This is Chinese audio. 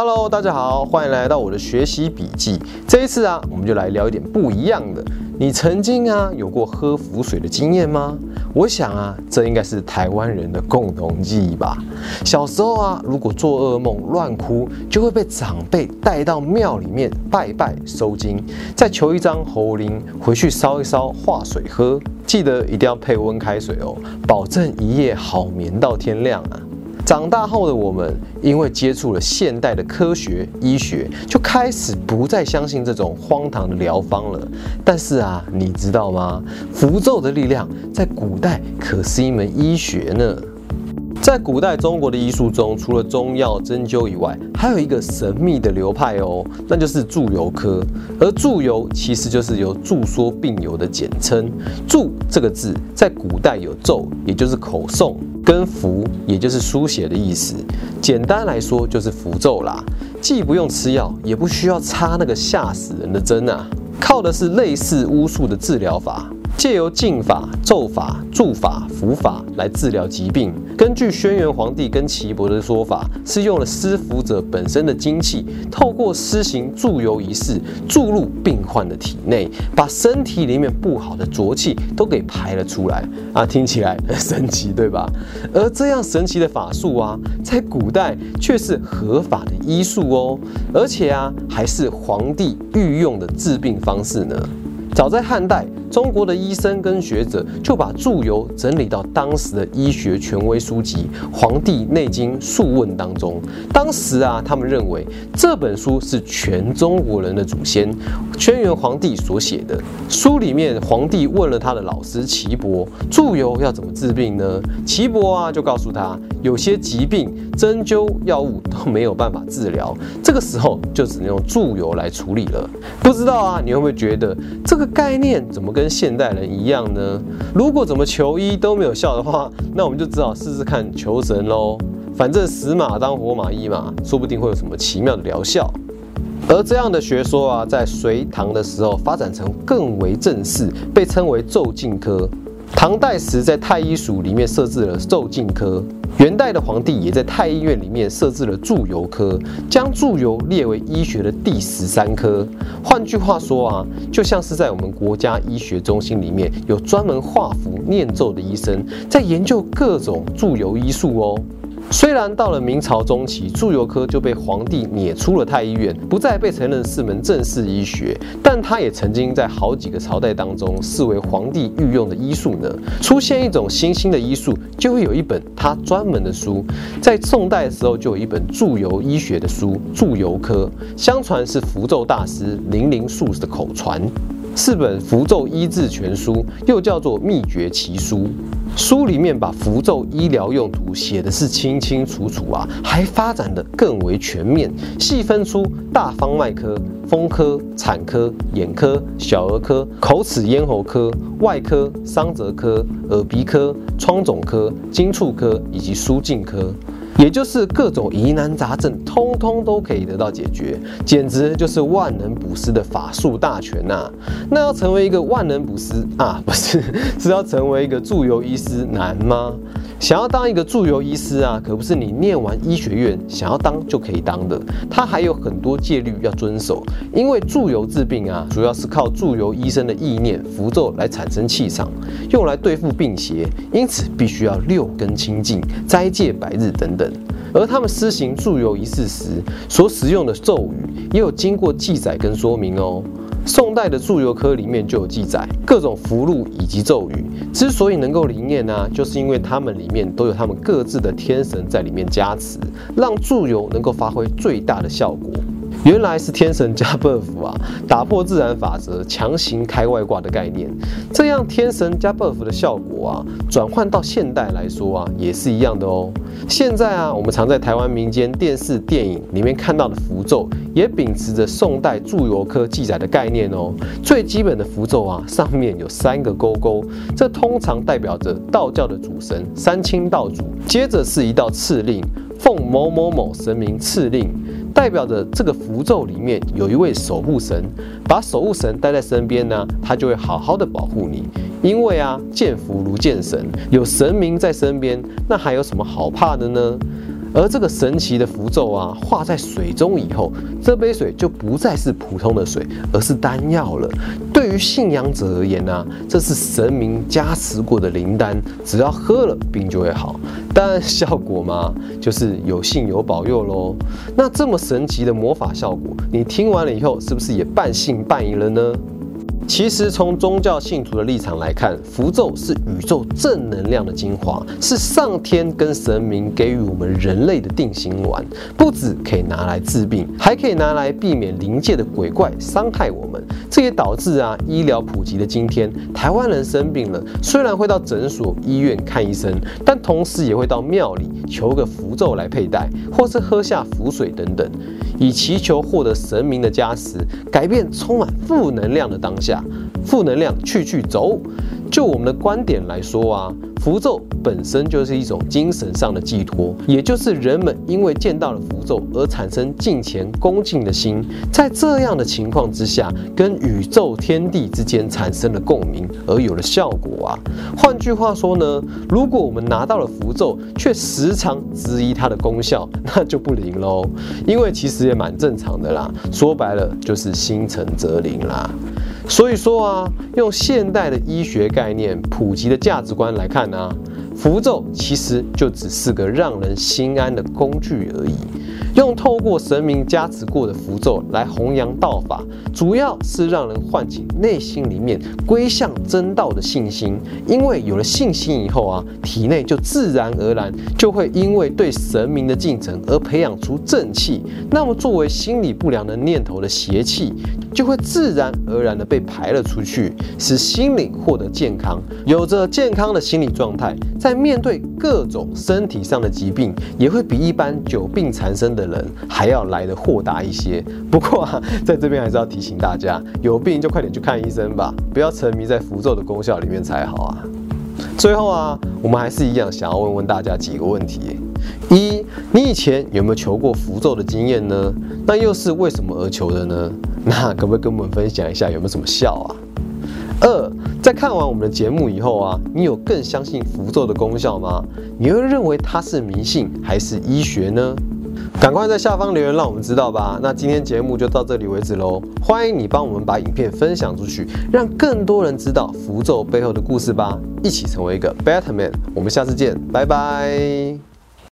Hello，大家好，欢迎来到我的学习笔记。这一次啊，我们就来聊一点不一样的。你曾经啊有过喝符水的经验吗？我想啊，这应该是台湾人的共同记忆吧。小时候啊，如果做噩梦乱哭，就会被长辈带到庙里面拜拜收金，再求一张猴灵回去烧一烧化水喝。记得一定要配温开水哦，保证一夜好眠到天亮啊。长大后的我们，因为接触了现代的科学医学，就开始不再相信这种荒唐的疗方了。但是啊，你知道吗？符咒的力量在古代可是一门医学呢。在古代中国的医术中，除了中药、针灸以外，还有一个神秘的流派哦，那就是祝由科。而祝由其实就是由祝说病由的简称。祝这个字在古代有咒，也就是口诵；跟符，也就是书写的意思。简单来说，就是符咒啦。既不用吃药，也不需要插那个吓死人的针啊，靠的是类似巫术的治疗法。借由禁法、咒法、祝法、符法来治疗疾病。根据轩辕皇帝跟岐伯的说法，是用了施符者本身的精气，透过施行祝由仪式，注入病患的体内，把身体里面不好的浊气都给排了出来。啊，听起来很神奇，对吧？而这样神奇的法术啊，在古代却是合法的医术哦，而且啊，还是皇帝御用的治病方式呢。早在汉代。中国的医生跟学者就把祝由整理到当时的医学权威书籍《黄帝内经素问》当中。当时啊，他们认为这本书是全中国人的祖先轩辕皇帝所写的。书里面，皇帝问了他的老师岐伯，祝由要怎么治病呢？岐伯啊，就告诉他，有些疾病针灸药物都没有办法治疗，这个时候就只能用祝由来处理了。不知道啊，你会不会觉得这个概念怎么？跟现代人一样呢？如果怎么求医都没有效的话，那我们就只好试试看求神喽。反正死马当活马医嘛，说不定会有什么奇妙的疗效。而这样的学说啊，在隋唐的时候发展成更为正式，被称为咒禁科。唐代时，在太医署里面设置了咒禁科；元代的皇帝也在太医院里面设置了祝由科，将祝由列为医学的第十三科。换句话说啊，就像是在我们国家医学中心里面有专门画符念咒的医生，在研究各种祝由医术哦。虽然到了明朝中期，祝由科就被皇帝撵出了太医院，不再被承认是门正式医学，但他也曾经在好几个朝代当中视为皇帝御用的医术呢。出现一种新兴的医术，就会有一本他专门的书。在宋代的时候，就有一本祝由医学的书《祝由科》，相传是符咒大师林灵术的口传。四本符咒医治全书，又叫做秘诀奇书。书里面把符咒医疗用途写的是清清楚楚啊，还发展的更为全面，细分出大方脉科、风科、产科、眼科、小儿科、口齿咽喉科、外科、伤则科、耳鼻科、疮肿科、经触科以及输进科。也就是各种疑难杂症，通通都可以得到解决，简直就是万能补师的法术大全呐！那要成为一个万能补师啊，不是，是要成为一个助游医师难吗？想要当一个助游医师啊，可不是你念完医学院想要当就可以当的，他还有很多戒律要遵守。因为助游治病啊，主要是靠助游医生的意念符咒来产生气场，用来对付病邪，因此必须要六根清净、斋戒百日等等。而他们施行助游仪式时所使用的咒语，也有经过记载跟说明哦。宋代的祝由科里面就有记载各种符箓以及咒语，之所以能够灵验呢，就是因为他们里面都有他们各自的天神在里面加持，让祝由能够发挥最大的效果。原来是天神加 buff 啊，打破自然法则，强行开外挂的概念。这样天神加 buff 的效果啊，转换到现代来说啊，也是一样的哦。现在啊，我们常在台湾民间电视、电影里面看到的符咒，也秉持着宋代祝由科记载的概念哦。最基本的符咒啊，上面有三个勾勾，这通常代表着道教的主神三清道主。接着是一道敕令，奉某某某神明敕令。代表着这个符咒里面有一位守护神，把守护神带在身边呢，他就会好好的保护你。因为啊，见符如见神，有神明在身边，那还有什么好怕的呢？而这个神奇的符咒啊，化在水中以后，这杯水就不再是普通的水，而是丹药了。对于信仰者而言呢，这是神明加持过的灵丹，只要喝了病就会好。当然效果嘛，就是有信有保佑喽。那这么神奇的魔法效果，你听完了以后，是不是也半信半疑了呢？其实从宗教信徒的立场来看，符咒是宇宙正能量的精华，是上天跟神明给予我们人类的定心丸。不止可以拿来治病，还可以拿来避免灵界的鬼怪伤害我们。这也导致啊，医疗普及的今天，台湾人生病了，虽然会到诊所、医院看医生，但同时也会到庙里求个符咒来佩戴，或是喝下符水等等。以祈求获得神明的加持，改变充满负能量的当下，负能量去去走。就我们的观点来说啊。符咒本身就是一种精神上的寄托，也就是人们因为见到了符咒而产生敬虔恭敬的心，在这样的情况之下，跟宇宙天地之间产生了共鸣，而有了效果啊。换句话说呢，如果我们拿到了符咒，却时常质疑它的功效，那就不灵喽。因为其实也蛮正常的啦，说白了就是心诚则灵啦。所以说啊，用现代的医学概念、普及的价值观来看呢，符咒其实就只是个让人心安的工具而已。用透过神明加持过的符咒来弘扬道法，主要是让人唤起内心里面归向真道的信心。因为有了信心以后啊，体内就自然而然就会因为对神明的敬诚而培养出正气。那么作为心理不良的念头的邪气，就会自然而然的被排了出去，使心灵获得健康。有着健康的心理状态，在面对各种身体上的疾病，也会比一般久病缠身的。人还要来的豁达一些，不过啊，在这边还是要提醒大家，有病就快点去看医生吧，不要沉迷在符咒的功效里面才好啊。最后啊，我们还是一样想要问问大家几个问题：一，你以前有没有求过符咒的经验呢？那又是为什么而求的呢？那可不可以跟我们分享一下有没有什么效啊？二，在看完我们的节目以后啊，你有更相信符咒的功效吗？你会认为它是迷信还是医学呢？赶快在下方留言，让我们知道吧。那今天节目就到这里为止喽。欢迎你帮我们把影片分享出去，让更多人知道符咒背后的故事吧。一起成为一个 better man。我们下次见，拜拜。